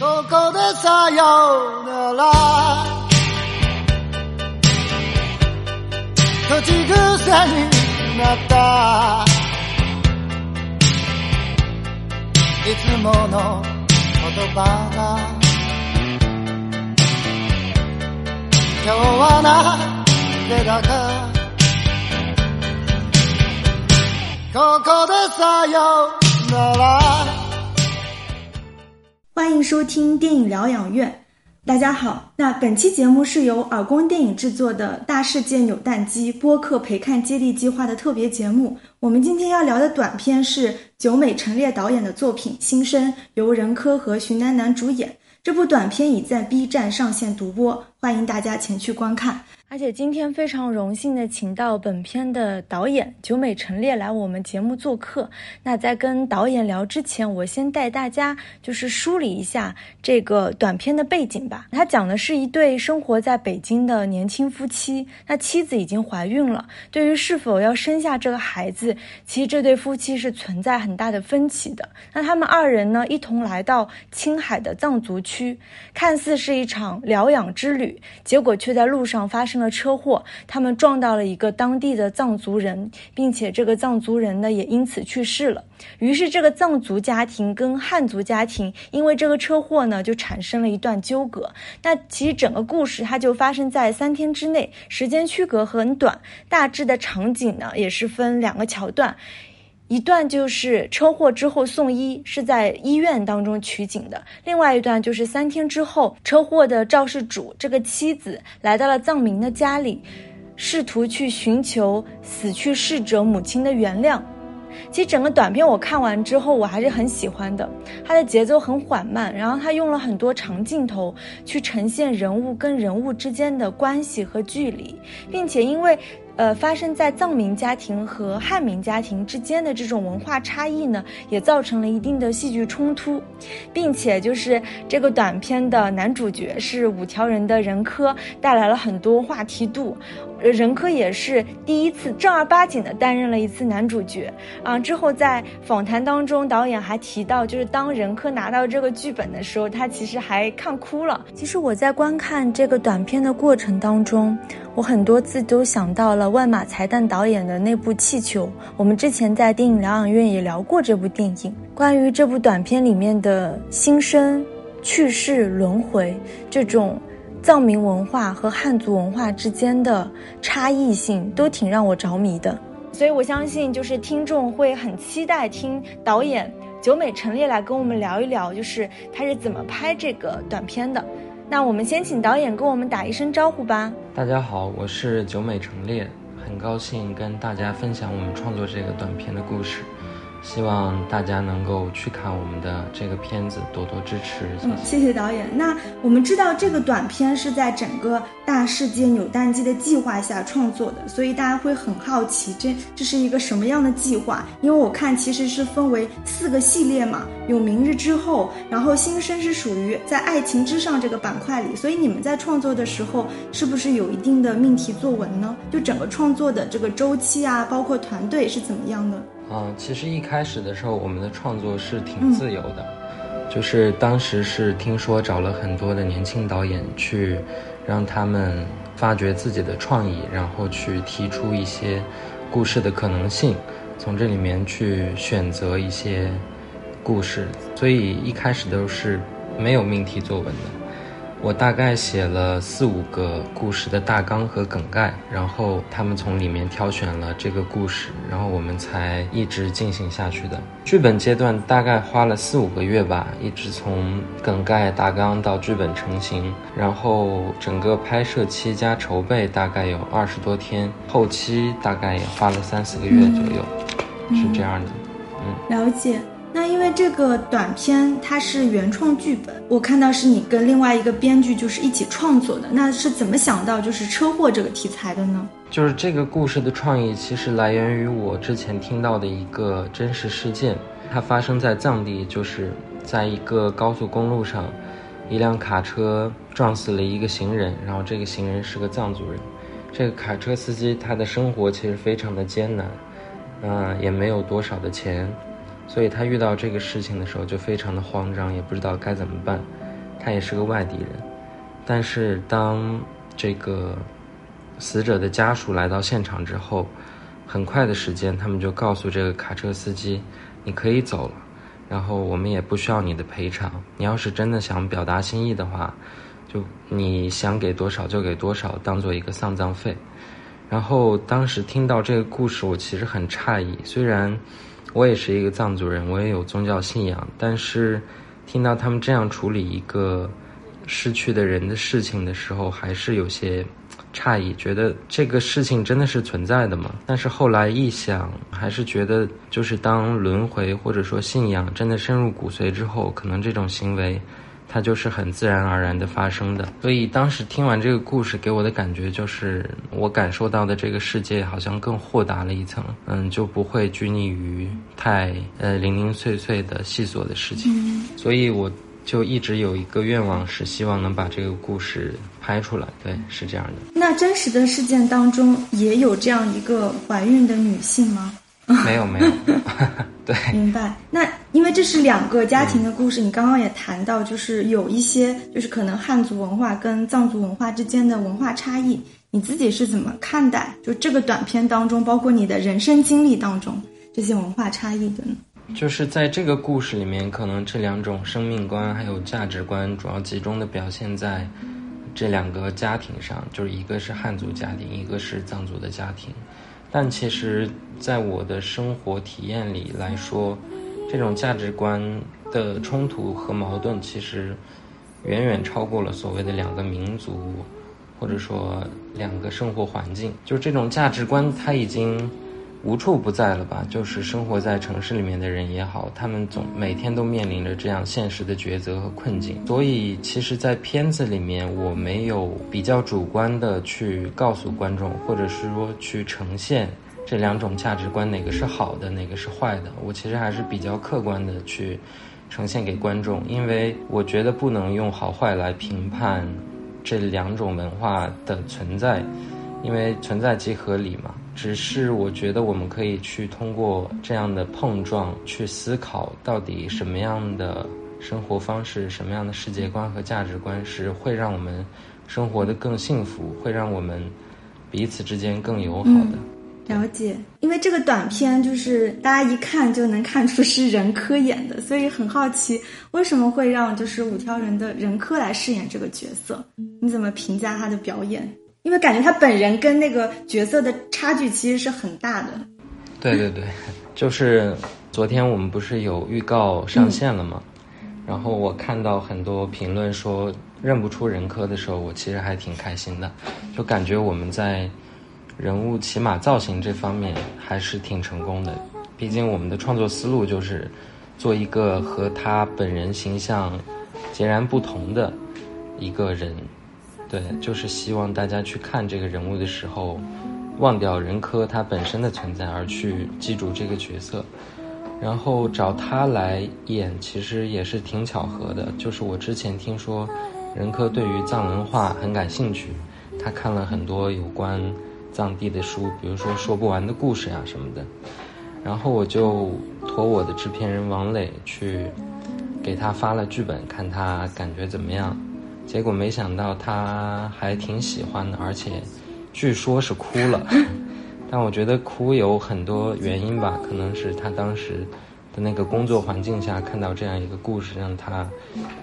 ここでさよなら。口癖になった。いつもの言葉が。今日はなぜだか。ここでさよなら。欢迎收听电影疗养院。大家好，那本期节目是由耳光电影制作的《大世界扭蛋机》播客陪看接力计划的特别节目。我们今天要聊的短片是久美陈列导演的作品《新生》，由任科和徐楠楠主演。这部短片已在 B 站上线独播，欢迎大家前去观看。而且今天非常荣幸的请到本片的导演久美陈列来我们节目做客。那在跟导演聊之前，我先带大家就是梳理一下这个短片的背景吧。他讲的是一对生活在北京的年轻夫妻，那妻子已经怀孕了，对于是否要生下这个孩子，其实这对夫妻是存在很大的分歧的。那他们二人呢，一同来到青海的藏族区，看似是一场疗养之旅，结果却在路上发生。车祸，他们撞到了一个当地的藏族人，并且这个藏族人呢也因此去世了。于是这个藏族家庭跟汉族家庭因为这个车祸呢就产生了一段纠葛。那其实整个故事它就发生在三天之内，时间区隔很短，大致的场景呢也是分两个桥段。一段就是车祸之后送医，是在医院当中取景的；另外一段就是三天之后，车祸的肇事主这个妻子来到了藏民的家里，试图去寻求死去逝者母亲的原谅。其实整个短片我看完之后，我还是很喜欢的。它的节奏很缓慢，然后它用了很多长镜头去呈现人物跟人物之间的关系和距离，并且因为。呃，发生在藏民家庭和汉民家庭之间的这种文化差异呢，也造成了一定的戏剧冲突，并且就是这个短片的男主角是五条人的人科，带来了很多话题度。人科也是第一次正儿八经的担任了一次男主角啊。之后在访谈当中，导演还提到，就是当任科拿到这个剧本的时候，他其实还看哭了。其实我在观看这个短片的过程当中，我很多次都想到了了万马才旦导演的那部《气球》。我们之前在电影疗养院也聊过这部电影，关于这部短片里面的新生、去世、轮回这种。藏民文化和汉族文化之间的差异性都挺让我着迷的，所以我相信就是听众会很期待听导演久美陈列来跟我们聊一聊，就是他是怎么拍这个短片的。那我们先请导演跟我们打一声招呼吧。大家好，我是九美成列，很高兴跟大家分享我们创作这个短片的故事。希望大家能够去看我们的这个片子，多多支持。嗯，谢谢导演。那我们知道这个短片是在整个大世界扭蛋机的计划下创作的，所以大家会很好奇，这这是一个什么样的计划？因为我看其实是分为四个系列嘛，有明日之后，然后新生是属于在爱情之上这个板块里，所以你们在创作的时候是不是有一定的命题作文呢？就整个创作的这个周期啊，包括团队是怎么样的？嗯，其实一开始的时候，我们的创作是挺自由的，就是当时是听说找了很多的年轻导演去，让他们发掘自己的创意，然后去提出一些故事的可能性，从这里面去选择一些故事，所以一开始都是没有命题作文的。我大概写了四五个故事的大纲和梗概，然后他们从里面挑选了这个故事，然后我们才一直进行下去的。剧本阶段大概花了四五个月吧，一直从梗概、大纲到剧本成型，然后整个拍摄期加筹备大概有二十多天，后期大概也花了三四个月左右，是这样的。嗯，了解。那因为这个短片它是原创剧本，我看到是你跟另外一个编剧就是一起创作的，那是怎么想到就是车祸这个题材的呢？就是这个故事的创意其实来源于我之前听到的一个真实事件，它发生在藏地，就是在一个高速公路上，一辆卡车撞死了一个行人，然后这个行人是个藏族人，这个卡车司机他的生活其实非常的艰难，嗯，也没有多少的钱。所以他遇到这个事情的时候就非常的慌张，也不知道该怎么办。他也是个外地人。但是当这个死者的家属来到现场之后，很快的时间，他们就告诉这个卡车司机：“你可以走了，然后我们也不需要你的赔偿。你要是真的想表达心意的话，就你想给多少就给多少，当做一个丧葬费。”然后当时听到这个故事，我其实很诧异。虽然我也是一个藏族人，我也有宗教信仰，但是听到他们这样处理一个失去的人的事情的时候，还是有些诧异，觉得这个事情真的是存在的吗？但是后来一想，还是觉得，就是当轮回或者说信仰真的深入骨髓之后，可能这种行为。它就是很自然而然的发生的，所以当时听完这个故事，给我的感觉就是，我感受到的这个世界好像更豁达了一层，嗯，就不会拘泥于太呃零零碎碎的细琐的事情，所以我就一直有一个愿望，是希望能把这个故事拍出来。对，是这样的。那真实的事件当中也有这样一个怀孕的女性吗？没有，没有。对，明白。那因为这是两个家庭的故事，你刚刚也谈到，就是有一些，就是可能汉族文化跟藏族文化之间的文化差异，你自己是怎么看待？就这个短片当中，包括你的人生经历当中这些文化差异的呢？就是在这个故事里面，可能这两种生命观还有价值观，主要集中的表现在这两个家庭上，就是一个是汉族家庭，一个是藏族的家庭。但其实，在我的生活体验里来说，这种价值观的冲突和矛盾，其实远远超过了所谓的两个民族，或者说两个生活环境。就是这种价值观，它已经。无处不在了吧？就是生活在城市里面的人也好，他们总每天都面临着这样现实的抉择和困境。所以，其实，在片子里面，我没有比较主观的去告诉观众，或者是说去呈现这两种价值观哪个是好的，哪个是坏的。我其实还是比较客观的去呈现给观众，因为我觉得不能用好坏来评判这两种文化的存在，因为存在即合理嘛。只是我觉得我们可以去通过这样的碰撞去思考，到底什么样的生活方式、什么样的世界观和价值观是会让我们生活的更幸福，会让我们彼此之间更友好的。了解，因为这个短片就是大家一看就能看出是任科演的，所以很好奇为什么会让就是五条人的任科来饰演这个角色？你怎么评价他的表演？因为感觉他本人跟那个角色的差距其实是很大的。对对对，就是昨天我们不是有预告上线了吗？然后我看到很多评论说认不出任科的时候，我其实还挺开心的，就感觉我们在人物起码造型这方面还是挺成功的。毕竟我们的创作思路就是做一个和他本人形象截然不同的一个人。对，就是希望大家去看这个人物的时候，忘掉任科他本身的存在，而去记住这个角色。然后找他来演，其实也是挺巧合的。就是我之前听说，任科对于藏文化很感兴趣，他看了很多有关藏地的书，比如说说不完的故事呀什么的。然后我就托我的制片人王磊去给他发了剧本，看他感觉怎么样。结果没想到他还挺喜欢的，而且据说是哭了。但我觉得哭有很多原因吧，可能是他当时的那个工作环境下看到这样一个故事，让他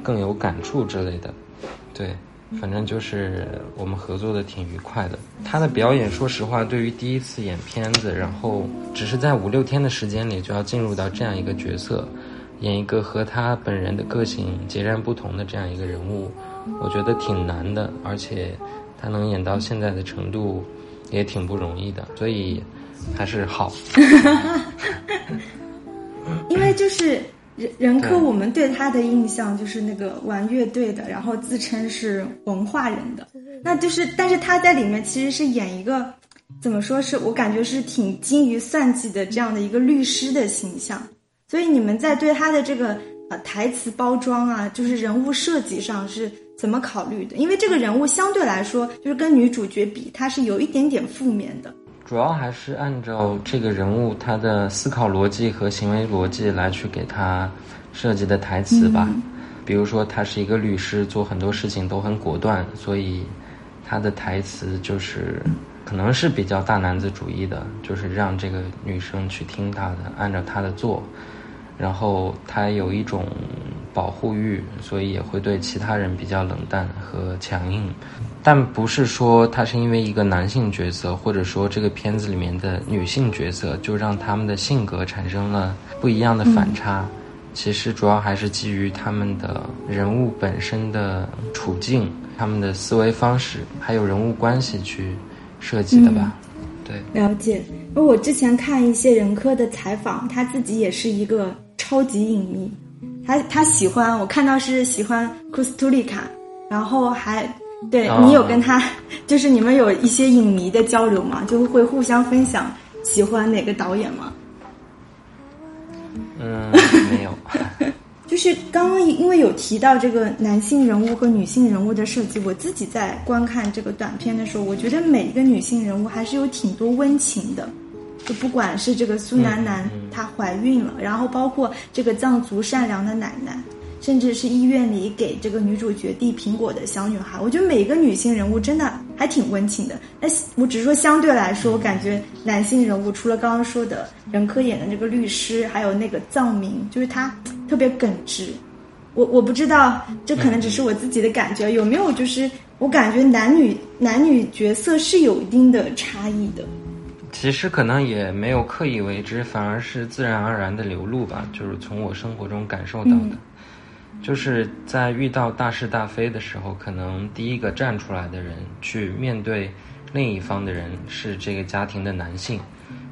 更有感触之类的。对，反正就是我们合作的挺愉快的。他的表演，说实话，对于第一次演片子，然后只是在五六天的时间里就要进入到这样一个角色，演一个和他本人的个性截然不同的这样一个人物。我觉得挺难的，而且他能演到现在的程度，也挺不容易的，所以还是好。因为就是任任科，我们对他的印象就是那个玩乐队的，然后自称是文化人的，那就是，但是他在里面其实是演一个，怎么说是我感觉是挺精于算计的这样的一个律师的形象，所以你们在对他的这个呃台词包装啊，就是人物设计上是。怎么考虑的？因为这个人物相对来说，就是跟女主角比，他是有一点点负面的。主要还是按照这个人物他的思考逻辑和行为逻辑来去给他设计的台词吧。比如说他是一个律师，做很多事情都很果断，所以他的台词就是可能是比较大男子主义的，就是让这个女生去听他的，按照他的做。然后他有一种保护欲，所以也会对其他人比较冷淡和强硬。但不是说他是因为一个男性角色，或者说这个片子里面的女性角色，就让他们的性格产生了不一样的反差。其实主要还是基于他们的人物本身的处境、他们的思维方式，还有人物关系去设计的吧。对，了解。因为我之前看一些人科的采访，他自己也是一个超级影迷，他他喜欢，我看到是喜欢库斯图里卡，然后还对你有跟他，就是你们有一些影迷的交流吗？就会互相分享喜欢哪个导演吗？嗯，没有。就是刚刚因为有提到这个男性人物和女性人物的设计，我自己在观看这个短片的时候，我觉得每一个女性人物还是有挺多温情的。就不管是这个苏楠楠她怀孕了，然后包括这个藏族善良的奶奶。甚至是医院里给这个女主角递苹果的小女孩，我觉得每个女性人物真的还挺温情的。那我只是说相对来说，我感觉男性人物除了刚刚说的任科演的那个律师，还有那个藏民，就是他特别耿直。我我不知道，这可能只是我自己的感觉，有没有就是我感觉男女男女角色是有一定的差异的。其实可能也没有刻意为之，反而是自然而然的流露吧，就是从我生活中感受到的。就是在遇到大是大非的时候，可能第一个站出来的人去面对另一方的人是这个家庭的男性，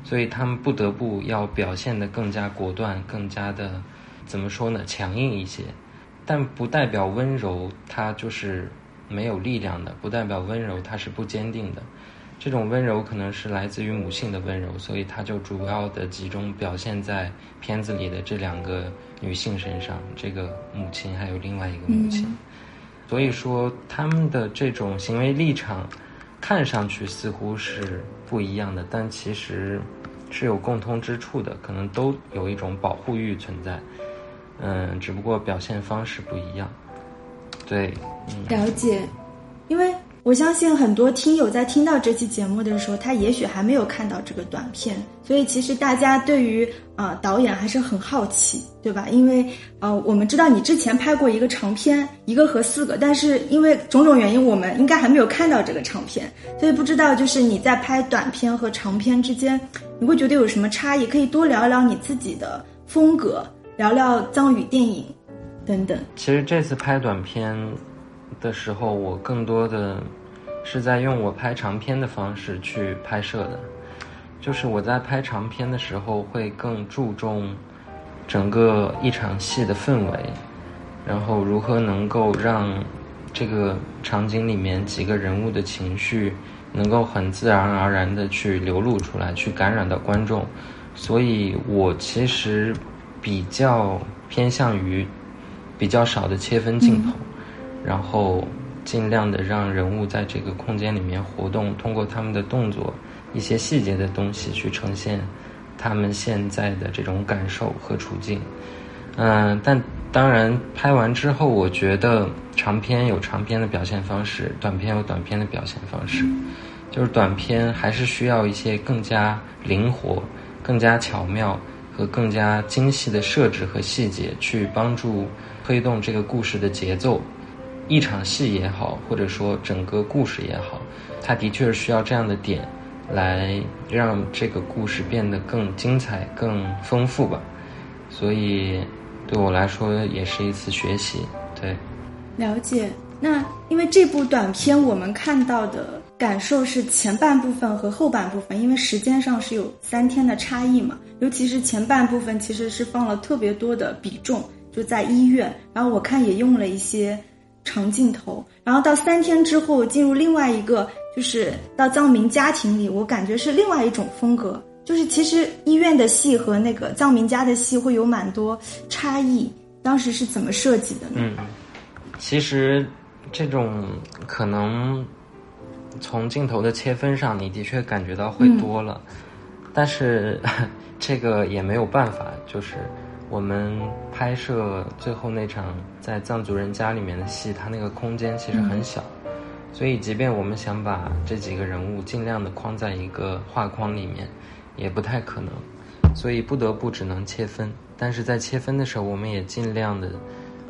所以他们不得不要表现得更加果断，更加的怎么说呢，强硬一些。但不代表温柔，它就是没有力量的；不代表温柔，它是不坚定的。这种温柔可能是来自于母性的温柔，所以它就主要的集中表现在片子里的这两个女性身上，这个母亲还有另外一个母亲。所以说，他们的这种行为立场看上去似乎是不一样的，但其实是有共通之处的，可能都有一种保护欲存在。嗯，只不过表现方式不一样。对，了解，因为。我相信很多听友在听到这期节目的时候，他也许还没有看到这个短片，所以其实大家对于啊导演还是很好奇，对吧？因为呃，我们知道你之前拍过一个长片，一个和四个，但是因为种种原因，我们应该还没有看到这个长片，所以不知道就是你在拍短片和长片之间，你会觉得有什么差异？可以多聊聊你自己的风格，聊聊藏语电影等等。其实这次拍短片。的时候，我更多的是在用我拍长片的方式去拍摄的，就是我在拍长片的时候会更注重整个一场戏的氛围，然后如何能够让这个场景里面几个人物的情绪能够很自然而然的去流露出来，去感染到观众，所以我其实比较偏向于比较少的切分镜头。然后尽量的让人物在这个空间里面活动，通过他们的动作、一些细节的东西去呈现他们现在的这种感受和处境。嗯，但当然拍完之后，我觉得长片有长片的表现方式，短片有短片的表现方式。就是短片还是需要一些更加灵活、更加巧妙和更加精细的设置和细节，去帮助推动这个故事的节奏。一场戏也好，或者说整个故事也好，它的确是需要这样的点，来让这个故事变得更精彩、更丰富吧。所以对我来说也是一次学习。对，了解。那因为这部短片，我们看到的感受是前半部分和后半部分，因为时间上是有三天的差异嘛。尤其是前半部分，其实是放了特别多的比重，就在医院，然后我看也用了一些。长镜头，然后到三天之后进入另外一个，就是到藏民家庭里，我感觉是另外一种风格。就是其实医院的戏和那个藏民家的戏会有蛮多差异。当时是怎么设计的呢？嗯，其实这种可能从镜头的切分上，你的确感觉到会多了，但是 这个也没有办法，就是我们拍摄最后那场在藏族人家里面的戏，它那个空间其实很小，所以即便我们想把这几个人物尽量的框在一个画框里面，也不太可能，所以不得不只能切分。但是在切分的时候，我们也尽量的，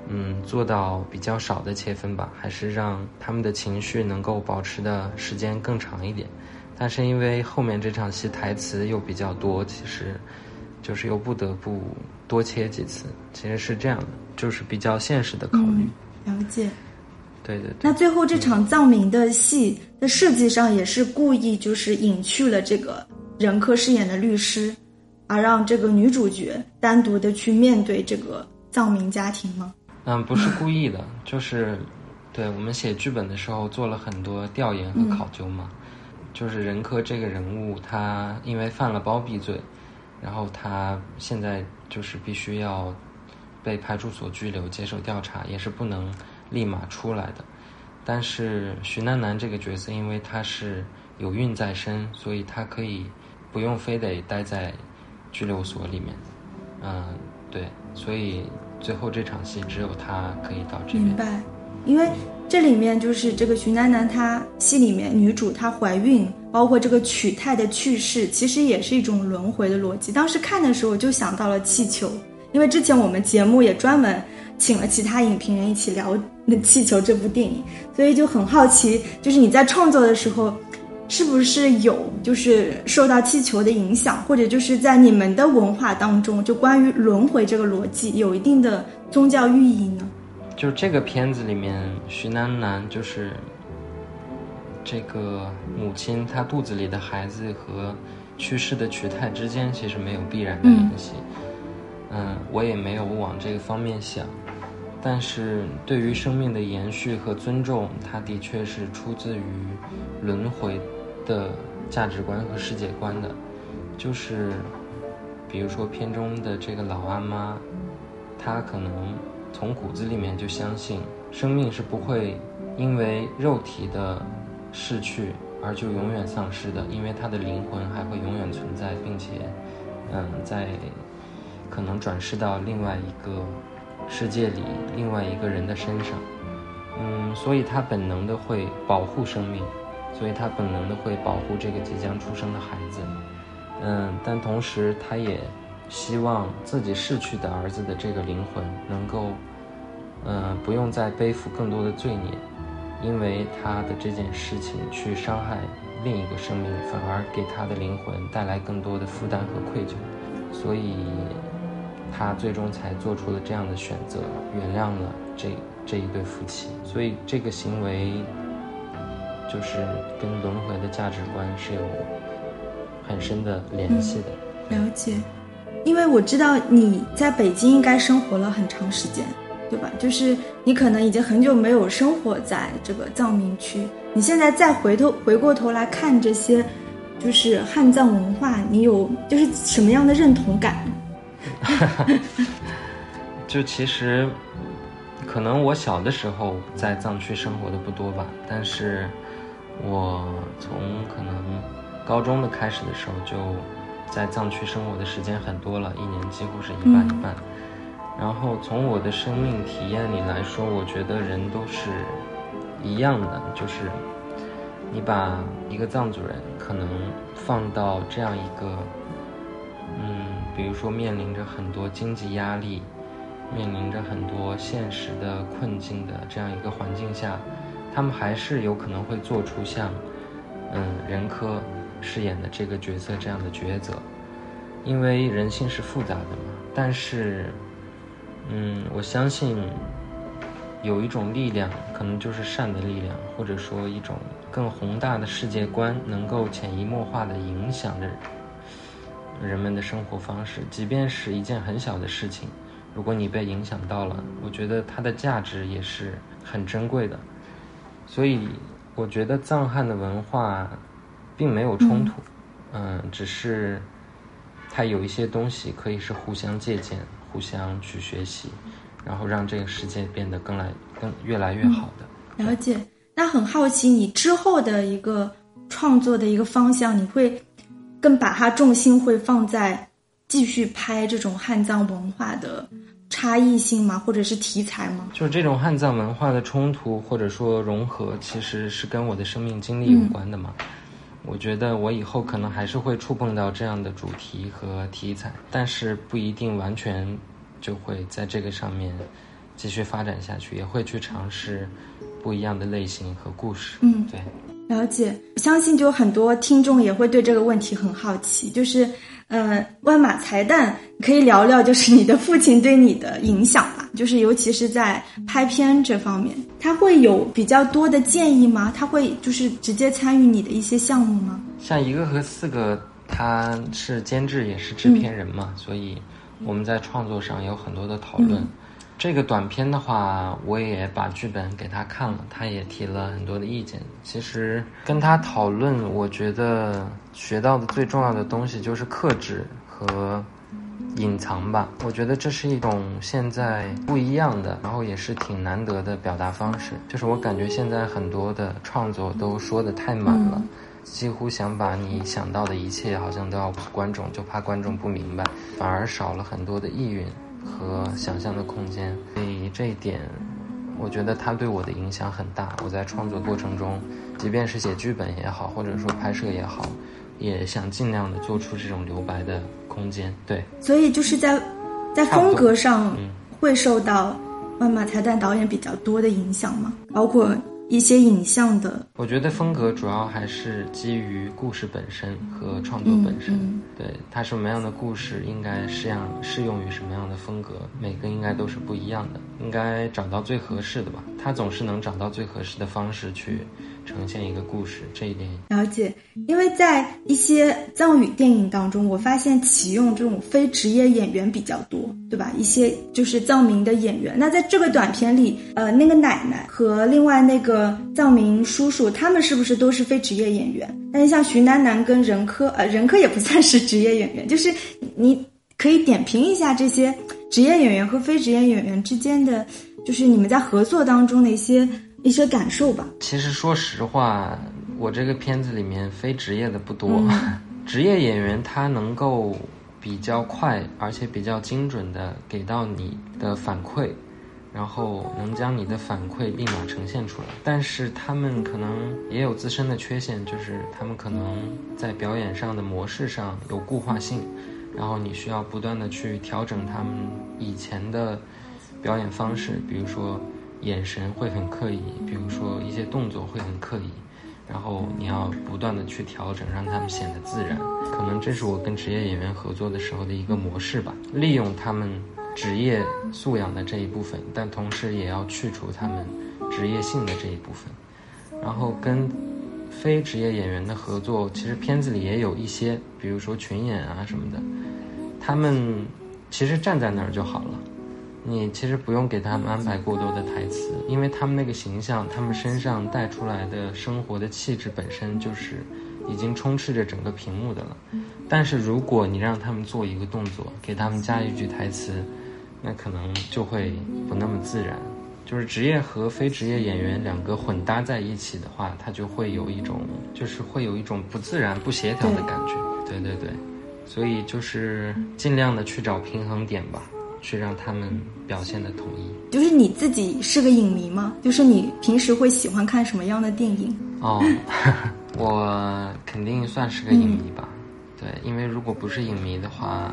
嗯，做到比较少的切分吧，还是让他们的情绪能够保持的时间更长一点。但是因为后面这场戏台词又比较多，其实就是又不得不多切几次。其实是这样的，就是比较现实的考虑。了解。对对对。那最后这场藏民的戏的设计上也是故意就是隐去了这个任科饰演的律师，而让这个女主角单独的去面对这个藏民家庭吗？嗯，不是故意的，就是对我们写剧本的时候做了很多调研和考究嘛。就是任科这个人物，他因为犯了包庇罪，然后他现在就是必须要被派出所拘留接受调查，也是不能立马出来的。但是徐楠楠这个角色，因为他是有孕在身，所以他可以不用非得待在拘留所里面。嗯，对，所以最后这场戏只有他可以到这边。因为。这里面就是这个徐楠楠，她戏里面女主她怀孕，包括这个曲泰的去世，其实也是一种轮回的逻辑。当时看的时候就想到了气球，因为之前我们节目也专门请了其他影评人一起聊那气球这部电影，所以就很好奇，就是你在创作的时候，是不是有就是受到气球的影响，或者就是在你们的文化当中，就关于轮回这个逻辑有一定的宗教寓意呢？就这个片子里面，徐楠楠就是这个母亲，她肚子里的孩子和去世的曲泰之间其实没有必然的联系。嗯，我也没有往这个方面想。但是对于生命的延续和尊重，它的确是出自于轮回的价值观和世界观的。就是比如说片中的这个老阿妈，她可能。从骨子里面就相信，生命是不会因为肉体的逝去而就永远丧失的，因为他的灵魂还会永远存在，并且，嗯，在可能转世到另外一个世界里，另外一个人的身上，嗯，所以他本能的会保护生命，所以他本能的会保护这个即将出生的孩子，嗯，但同时他也。希望自己逝去的儿子的这个灵魂能够，嗯，不用再背负更多的罪孽，因为他的这件事情去伤害另一个生命，反而给他的灵魂带来更多的负担和愧疚，所以，他最终才做出了这样的选择，原谅了这这一对夫妻。所以这个行为，就是跟轮回的价值观是有很深的联系的。了解。因为我知道你在北京应该生活了很长时间，对吧？就是你可能已经很久没有生活在这个藏民区，你现在再回头回过头来看这些，就是汉藏文化，你有就是什么样的认同感？就其实，可能我小的时候在藏区生活的不多吧，但是我从可能高中的开始的时候就。在藏区生活的时间很多了，一年几乎是一半一半。然后从我的生命体验里来说，我觉得人都是一样的，就是你把一个藏族人可能放到这样一个，嗯，比如说面临着很多经济压力，面临着很多现实的困境的这样一个环境下，他们还是有可能会做出像，嗯，人科。饰演的这个角色这样的抉择，因为人性是复杂的嘛。但是，嗯，我相信有一种力量，可能就是善的力量，或者说一种更宏大的世界观，能够潜移默化的影响着人们的生活方式。即便是一件很小的事情，如果你被影响到了，我觉得它的价值也是很珍贵的。所以，我觉得藏汉的文化。并没有冲突，嗯，只是它有一些东西可以是互相借鉴、互相去学习，然后让这个世界变得更来、更越来越好的。了解。那很好奇，你之后的一个创作的一个方向，你会更把它重心会放在继续拍这种汉藏文化的差异性吗？或者是题材吗？就是这种汉藏文化的冲突或者说融合，其实是跟我的生命经历有关的嘛。我觉得我以后可能还是会触碰到这样的主题和题材，但是不一定完全就会在这个上面继续发展下去，也会去尝试不一样的类型和故事。嗯，对。了解，相信就很多听众也会对这个问题很好奇，就是，呃，万马才旦可以聊聊，就是你的父亲对你的影响吧，就是尤其是在拍片这方面，他会有比较多的建议吗？他会就是直接参与你的一些项目吗？像一个和四个，他是监制也是制片人嘛，所以我们在创作上有很多的讨论。这个短片的话，我也把剧本给他看了，他也提了很多的意见。其实跟他讨论，我觉得学到的最重要的东西就是克制和隐藏吧。我觉得这是一种现在不一样的，然后也是挺难得的表达方式。就是我感觉现在很多的创作都说的太满了，几乎想把你想到的一切好像都要观众，就怕观众不明白，反而少了很多的意蕴。和想象的空间，所以这一点，我觉得它对我的影响很大。我在创作过程中，即便是写剧本也好，或者说拍摄也好，也想尽量的做出这种留白的空间。对，所以就是在在风格上会受到万马才旦导演比较多的影响吗？包括。一些影像的，我觉得风格主要还是基于故事本身和创作本身。对它什么样的故事，应该适样适用于什么样的风格，每个应该都是不一样的，应该找到最合适的吧。他总是能找到最合适的方式去。呈现一个故事，这一点了解。因为在一些藏语电影当中，我发现启用这种非职业演员比较多，对吧？一些就是藏民的演员。那在这个短片里，呃，那个奶奶和另外那个藏民叔叔，他们是不是都是非职业演员？但是像徐楠楠跟任科，呃，任科也不算是职业演员。就是你可以点评一下这些职业演员和非职业演员之间的，就是你们在合作当中的一些。一些感受吧。其实说实话，我这个片子里面非职业的不多，职业演员他能够比较快而且比较精准的给到你的反馈，然后能将你的反馈立马呈现出来。但是他们可能也有自身的缺陷，就是他们可能在表演上的模式上有固化性，然后你需要不断的去调整他们以前的表演方式，比如说。眼神会很刻意，比如说一些动作会很刻意，然后你要不断的去调整，让他们显得自然。可能这是我跟职业演员合作的时候的一个模式吧，利用他们职业素养的这一部分，但同时也要去除他们职业性的这一部分。然后跟非职业演员的合作，其实片子里也有一些，比如说群演啊什么的，他们其实站在那儿就好了。你其实不用给他们安排过多的台词，因为他们那个形象，他们身上带出来的生活的气质本身就是已经充斥着整个屏幕的了。但是如果你让他们做一个动作，给他们加一句台词，那可能就会不那么自然。就是职业和非职业演员两个混搭在一起的话，它就会有一种，就是会有一种不自然、不协调的感觉。对对对，所以就是尽量的去找平衡点吧。去让他们表现的统一。就是你自己是个影迷吗？就是你平时会喜欢看什么样的电影？哦，我肯定算是个影迷吧。对，因为如果不是影迷的话，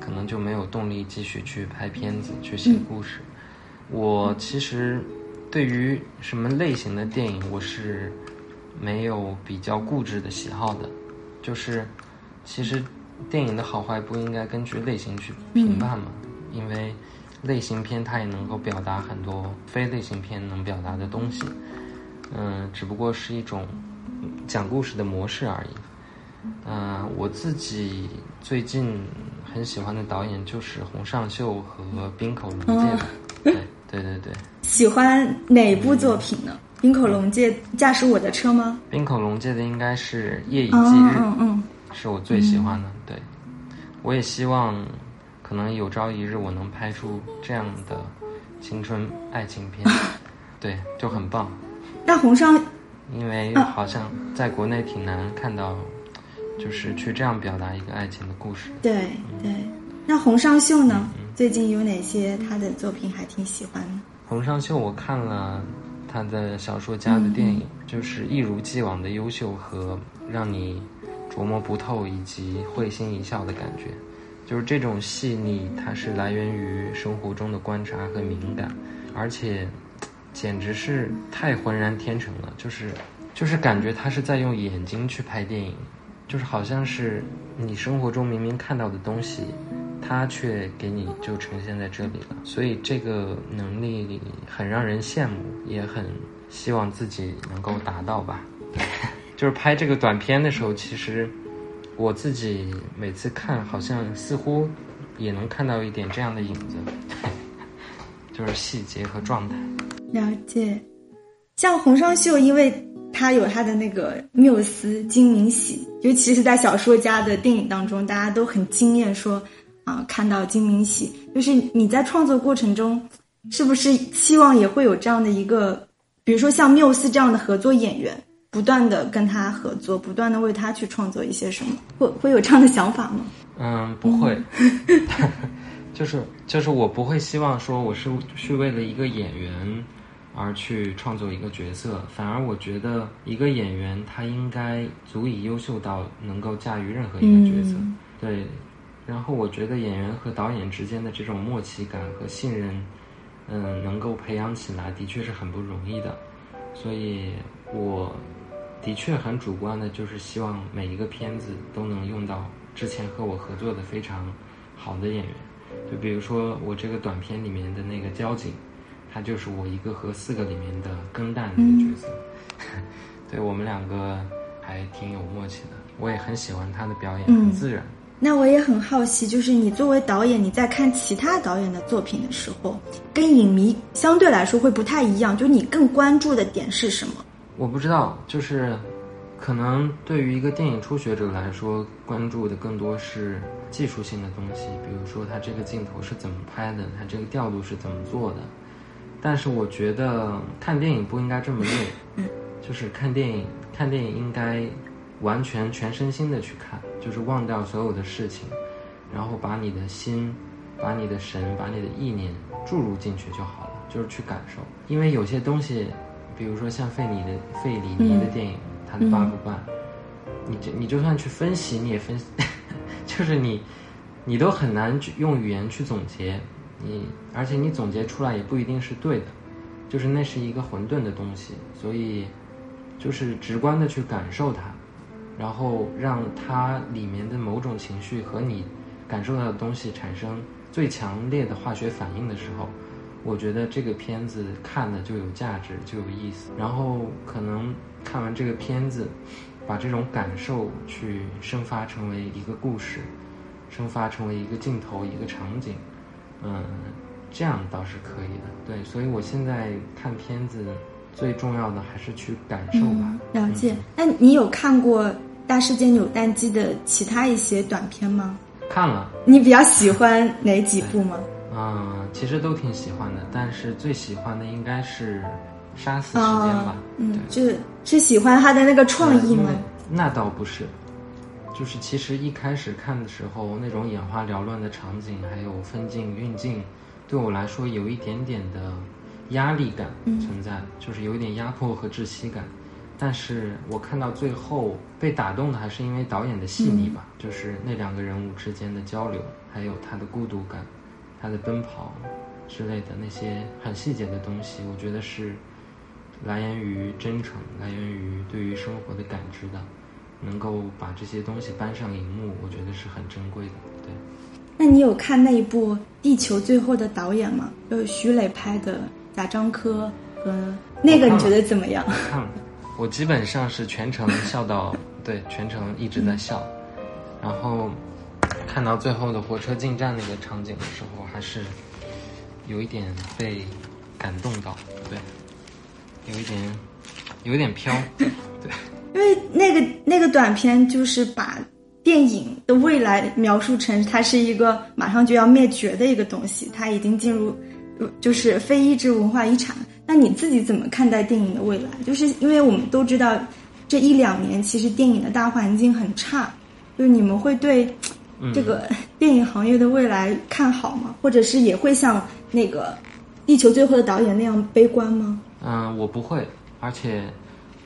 可能就没有动力继续去拍片子、去写故事。我其实对于什么类型的电影，我是没有比较固执的喜好的。就是其实电影的好坏不应该根据类型去评判嘛。因为类型片它也能够表达很多非类型片能表达的东西，嗯，只不过是一种讲故事的模式而已。嗯，我自己最近很喜欢的导演就是洪尚秀和滨口龙介。对对对对。喜欢哪部作品呢？滨口龙介驾驶我的车吗？滨口龙介的应该是夜以继日，嗯嗯，是我最喜欢的。对，我也希望。可能有朝一日我能拍出这样的青春爱情片，对，就很棒。那洪尚，因为好像在国内挺难看到，就是去这样表达一个爱情的故事。对对。那洪尚秀呢？最近有哪些他的作品还挺喜欢的？洪尚秀我看了他的小说家的电影，就是一如既往的优秀和让你琢磨不透以及会心一笑的感觉。就是这种细腻，它是来源于生活中的观察和敏感，而且简直是太浑然天成了。就是就是感觉他是在用眼睛去拍电影，就是好像是你生活中明明看到的东西，它却给你就呈现在这里了。所以这个能力很让人羡慕，也很希望自己能够达到吧。就是拍这个短片的时候，其实。我自己每次看，好像似乎也能看到一点这样的影子，就是细节和状态。了解，像洪尚秀，因为他有他的那个缪斯金明喜，尤其是在小说家的电影当中，大家都很惊艳，说啊，看到金明喜，就是你在创作过程中，是不是希望也会有这样的一个，比如说像缪斯这样的合作演员？不断的跟他合作，不断的为他去创作一些什么，会会有这样的想法吗？嗯，不会，就是就是我不会希望说我是去为了一个演员而去创作一个角色，反而我觉得一个演员他应该足以优秀到能够驾驭任何一个角色，对。然后我觉得演员和导演之间的这种默契感和信任，嗯，能够培养起来的确是很不容易的，所以我。的确很主观的，就是希望每一个片子都能用到之前和我合作的非常好的演员。就比如说我这个短片里面的那个交警，他就是我一个和四个里面的更蛋那个角色。对我们两个还挺有默契的，我也很喜欢他的表演，很自然。那我也很好奇，就是你作为导演，你在看其他导演的作品的时候，跟影迷相对来说会不太一样，就你更关注的点是什么？我不知道，就是可能对于一个电影初学者来说，关注的更多是技术性的东西，比如说他这个镜头是怎么拍的，他这个调度是怎么做的。但是我觉得看电影不应该这么累，就是看电影，看电影应该完全全身心的去看，就是忘掉所有的事情，然后把你的心、把你的神、把你的意念注入进去就好了，就是去感受，因为有些东西。比如说像费里的费里尼的电影，他的八部半，你就你就算去分析，你也分，就是你，你都很难用语言去总结，你而且你总结出来也不一定是对的，就是那是一个混沌的东西，所以就是直观的去感受它，然后让它里面的某种情绪和你感受到的东西产生最强烈的化学反应的时候。我觉得这个片子看的就有价值，就有意思。然后可能看完这个片子，把这种感受去生发成为一个故事，生发成为一个镜头、一个场景，嗯，这样倒是可以的。对，所以我现在看片子最重要的还是去感受吧。了解。那你有看过《大世界扭蛋机》的其他一些短片吗？看了。你比较喜欢哪几部吗？嗯，其实都挺喜欢的，但是最喜欢的应该是《杀死时间》吧。嗯，就是是喜欢他的那个创意吗？那倒不是，就是其实一开始看的时候，那种眼花缭乱的场景，还有分镜、运镜，对我来说有一点点的压力感存在，就是有一点压迫和窒息感。但是我看到最后被打动的，还是因为导演的细腻吧，就是那两个人物之间的交流，还有他的孤独感。他的奔跑之类的那些很细节的东西，我觉得是来源于真诚，来源于对于生活的感知的。能够把这些东西搬上荧幕，我觉得是很珍贵的。对。那你有看那一部《地球最后的导演》吗？就是徐磊拍的，贾樟柯和那个，你觉得怎么样？看了，我基本上是全程笑到，对，全程一直在笑，然后。看到最后的火车进站那个场景的时候，还是有一点被感动到，对，有一点，有一点飘，对，因为那个那个短片就是把电影的未来描述成它是一个马上就要灭绝的一个东西，它已经进入就是非物质文化遗产。那你自己怎么看待电影的未来？就是因为我们都知道这一两年其实电影的大环境很差，就是你们会对。这个电影行业的未来看好吗？或者是也会像那个《地球最后的导演》那样悲观吗？嗯，我不会，而且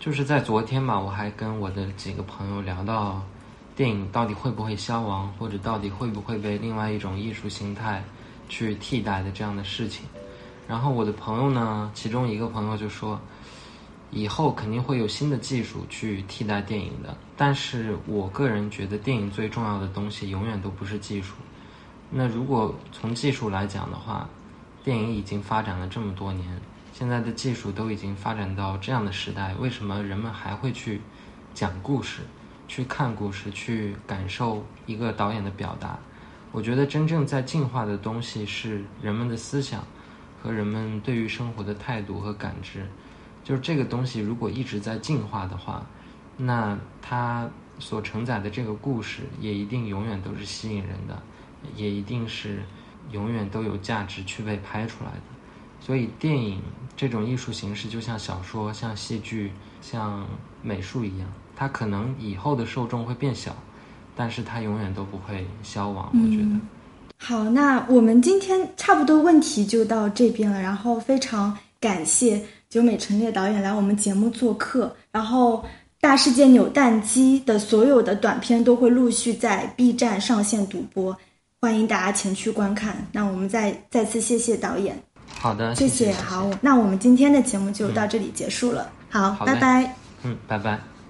就是在昨天吧，我还跟我的几个朋友聊到电影到底会不会消亡，或者到底会不会被另外一种艺术形态去替代的这样的事情。然后我的朋友呢，其中一个朋友就说，以后肯定会有新的技术去替代电影的。但是我个人觉得，电影最重要的东西永远都不是技术。那如果从技术来讲的话，电影已经发展了这么多年，现在的技术都已经发展到这样的时代，为什么人们还会去讲故事、去看故事、去感受一个导演的表达？我觉得真正在进化的东西是人们的思想和人们对于生活的态度和感知。就是这个东西，如果一直在进化的话，那它所承载的这个故事也一定永远都是吸引人的，也一定是永远都有价值去被拍出来的。所以，电影这种艺术形式就像小说、像戏剧、像美术一样，它可能以后的受众会变小，但是它永远都不会消亡。我觉得。好，那我们今天差不多问题就到这边了，然后非常感谢。久美陈列导演来我们节目做客，然后《大世界扭蛋机》的所有的短片都会陆续在 B 站上线独播，欢迎大家前去观看。那我们再再次谢谢导演，好的，谢谢。好，那我们今天的节目就到这里结束了。好，拜拜。嗯，拜拜。